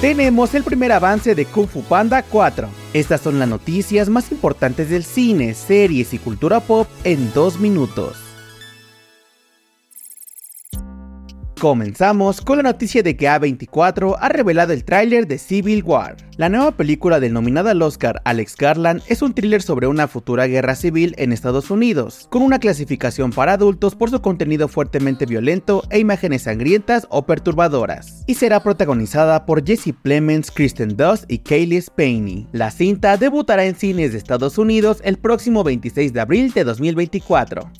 tenemos el primer avance de Kung Fu Panda 4. Estas son las noticias más importantes del cine, series y cultura pop en dos minutos. Comenzamos con la noticia de que A24 ha revelado el tráiler de Civil War. La nueva película del nominado al Oscar Alex Garland es un thriller sobre una futura guerra civil en Estados Unidos, con una clasificación para adultos por su contenido fuertemente violento e imágenes sangrientas o perturbadoras, y será protagonizada por Jesse Plemons, Kristen Dunst y Kaylee Spaney. La cinta debutará en cines de Estados Unidos el próximo 26 de abril de 2024.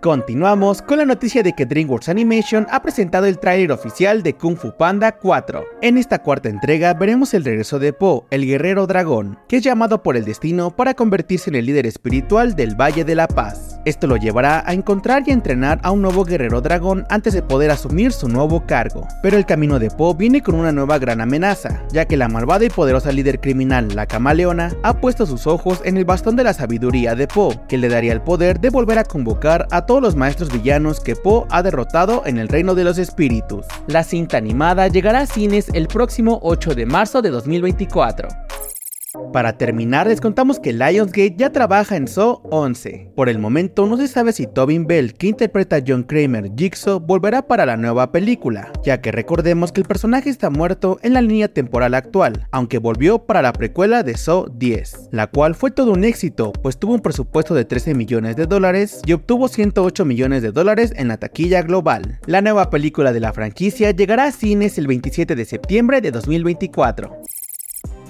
Continuamos con la noticia de que DreamWorks Animation ha presentado el tráiler oficial de Kung Fu Panda 4. En esta cuarta entrega veremos el regreso de Po, el guerrero dragón, que es llamado por el destino para convertirse en el líder espiritual del Valle de la Paz. Esto lo llevará a encontrar y entrenar a un nuevo guerrero dragón antes de poder asumir su nuevo cargo. Pero el camino de Po viene con una nueva gran amenaza, ya que la malvada y poderosa líder criminal, la camaleona, ha puesto sus ojos en el bastón de la sabiduría de Po, que le daría el poder de volver a convocar a todos los maestros villanos que Po ha derrotado en el reino de los espíritus. La cinta animada llegará a cines el próximo 8 de marzo de 2024. Para terminar, les contamos que Lionsgate ya trabaja en Saw 11. Por el momento, no se sabe si Tobin Bell, que interpreta a John Kramer Jigsaw, volverá para la nueva película, ya que recordemos que el personaje está muerto en la línea temporal actual, aunque volvió para la precuela de Saw 10, la cual fue todo un éxito, pues tuvo un presupuesto de 13 millones de dólares y obtuvo 108 millones de dólares en la taquilla global. La nueva película de la franquicia llegará a cines el 27 de septiembre de 2024.